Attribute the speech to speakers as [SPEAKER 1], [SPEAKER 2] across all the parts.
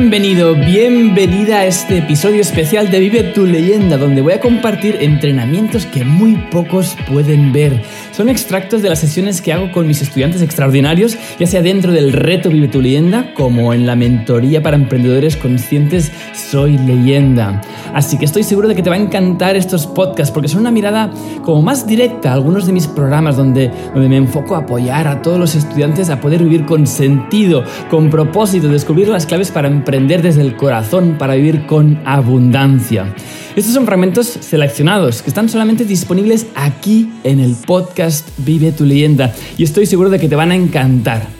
[SPEAKER 1] Bienvenido, bienvenida a este episodio especial de Vive tu leyenda, donde voy a compartir entrenamientos que muy pocos pueden ver. Son extractos de las sesiones que hago con mis estudiantes extraordinarios, ya sea dentro del reto Vive tu leyenda, como en la mentoría para emprendedores conscientes Soy leyenda. Así que estoy seguro de que te va a encantar estos podcasts, porque son una mirada como más directa a algunos de mis programas, donde, donde me enfoco a apoyar a todos los estudiantes a poder vivir con sentido, con propósito, descubrir las claves para emprender desde el corazón, para vivir con abundancia. Estos son fragmentos seleccionados que están solamente disponibles aquí en el podcast Vive tu leyenda y estoy seguro de que te van a encantar.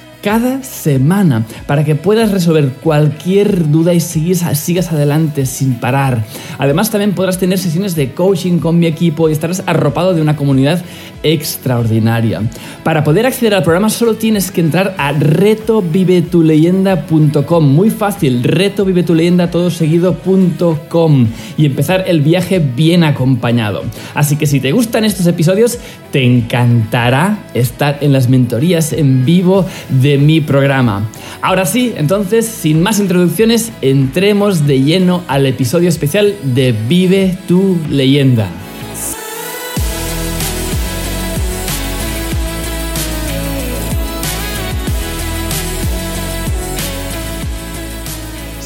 [SPEAKER 1] cada semana para que puedas resolver cualquier duda y sigas, adelante sin parar. Además también podrás tener sesiones de coaching con mi equipo y estarás arropado de una comunidad extraordinaria. Para poder acceder al programa solo tienes que entrar a retovivetuleyenda.com. Muy fácil, retovivetuleyenda todo seguido.com y empezar el viaje bien acompañado. Así que si te gustan estos episodios, te encantará estar en las mentorías en vivo de mi programa. Ahora sí, entonces, sin más introducciones, entremos de lleno al episodio especial de Vive tu leyenda.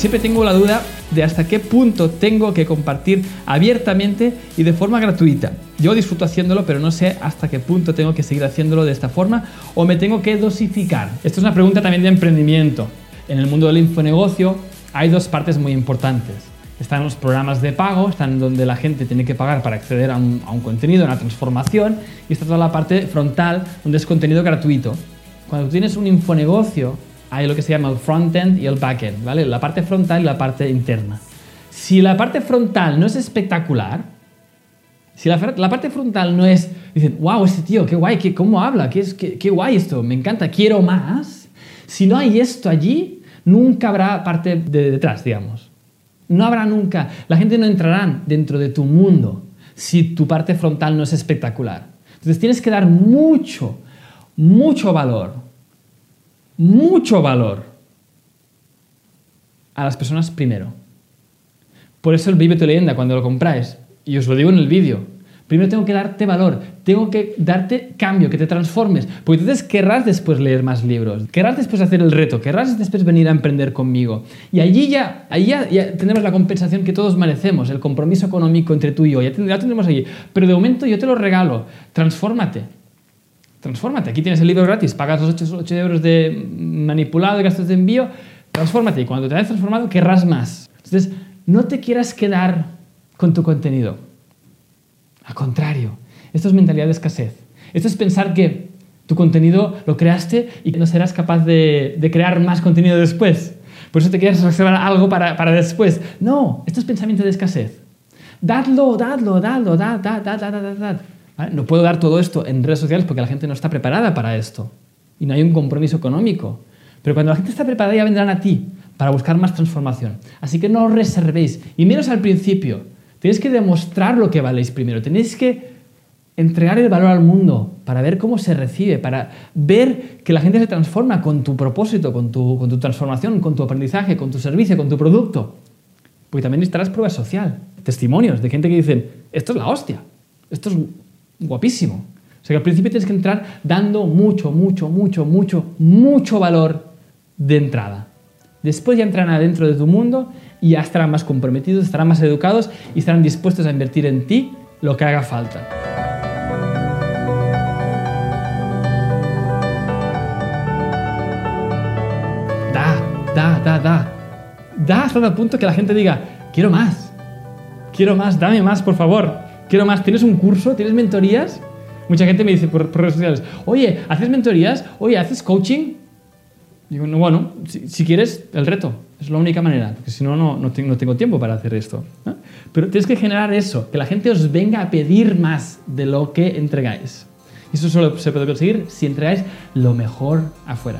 [SPEAKER 1] Siempre tengo la duda de hasta qué punto tengo que compartir abiertamente y de forma gratuita. Yo disfruto haciéndolo, pero no sé hasta qué punto tengo que seguir haciéndolo de esta forma o me tengo que dosificar. Esto es una pregunta también de emprendimiento. En el mundo del infonegocio hay dos partes muy importantes. Están los programas de pago, están donde la gente tiene que pagar para acceder a un, a un contenido, a una transformación, y está toda la parte frontal, donde es contenido gratuito. Cuando tienes un infonegocio, hay lo que se llama el front-end y el back-end, ¿vale? La parte frontal y la parte interna. Si la parte frontal no es espectacular, si la, parte frontal no es, dicen, wow, este tío, qué guay, qué, cómo habla, qué, qué, qué guay esto, me encanta, quiero más. Si no hay esto allí, nunca habrá parte de detrás, digamos. No habrá nunca, la gente no entrará dentro de tu mundo si tu parte frontal no es espectacular. Entonces tienes que dar mucho, mucho valor mucho valor a las personas primero. Por eso el Vive tu leyenda, cuando lo compráis, y os lo digo en el vídeo, primero tengo que darte valor, tengo que darte cambio, que te transformes, porque entonces querrás después leer más libros, querrás después hacer el reto, querrás después venir a emprender conmigo. Y allí ya, allí ya, tenemos la compensación que todos merecemos, el compromiso económico entre tú y yo, ya, ya tendremos allí. Pero de momento yo te lo regalo, transfórmate, transfórmate. Aquí tienes el libro gratis, pagas los 8, euros de manipulado, de gastos de envío, transfórmate. Y cuando te hayas transformado, querrás más. Entonces, no te quieras quedar con tu contenido. Al contrario, esto es mentalidad de escasez. Esto es pensar que tu contenido lo creaste y que no serás capaz de, crear más contenido después. Por eso te quieres reservar algo para, después. No, esto es pensamiento de escasez. Dadlo, dadlo, dadlo, dad, dad, dad, dad, dad, dad. No puedo dar todo esto en redes sociales porque la gente no está preparada para esto y no hay un compromiso económico. Pero cuando la gente está preparada ya vendrán a ti para buscar más transformación. Así que no os reservéis. Y menos al principio. Tenéis que demostrar lo que valéis primero. Tenéis que entregar el valor al mundo para ver cómo se recibe, para ver que la gente se transforma con tu propósito, con tu, con tu transformación, con tu aprendizaje, con tu servicio, con tu producto. Porque también necesitarás prueba social, testimonios de gente que dicen, esto es la hostia, esto es guapísimo. O sea que al principio tienes que entrar dando mucho, mucho, mucho, mucho, mucho valor de entrada. Después ya entrarán adentro de tu mundo y ya estarán más comprometidos, estarán más educados y estarán dispuestos a invertir en ti lo que haga falta. Da, da, da, da. Da hasta el punto que la gente diga, quiero más, quiero más, dame más, por favor quiero más. ¿Tienes un curso? ¿Tienes mentorías? Mucha gente me dice por, redes sociales, oye, ¿haces mentorías? Oye, ¿haces coaching? Digo, no, bueno, si, quieres, el reto. Es la única manera, porque si no, no, tengo, tengo tiempo para hacer esto. Pero tienes que generar eso, que la gente os venga a pedir más de lo que entregáis. Y eso solo se puede conseguir si entregáis lo mejor afuera.